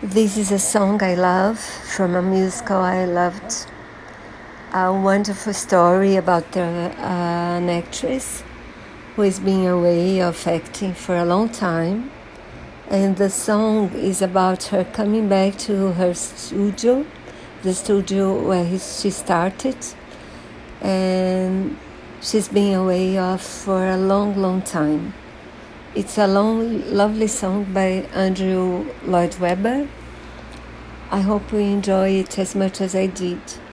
This is a song I love from a musical I loved. A wonderful story about uh, an actress who has been away of acting for a long time. And the song is about her coming back to her studio, the studio where she started. And she's been away of for a long, long time. It's a long, lovely song by Andrew Lloyd Webber. I hope you enjoy it as much as I did.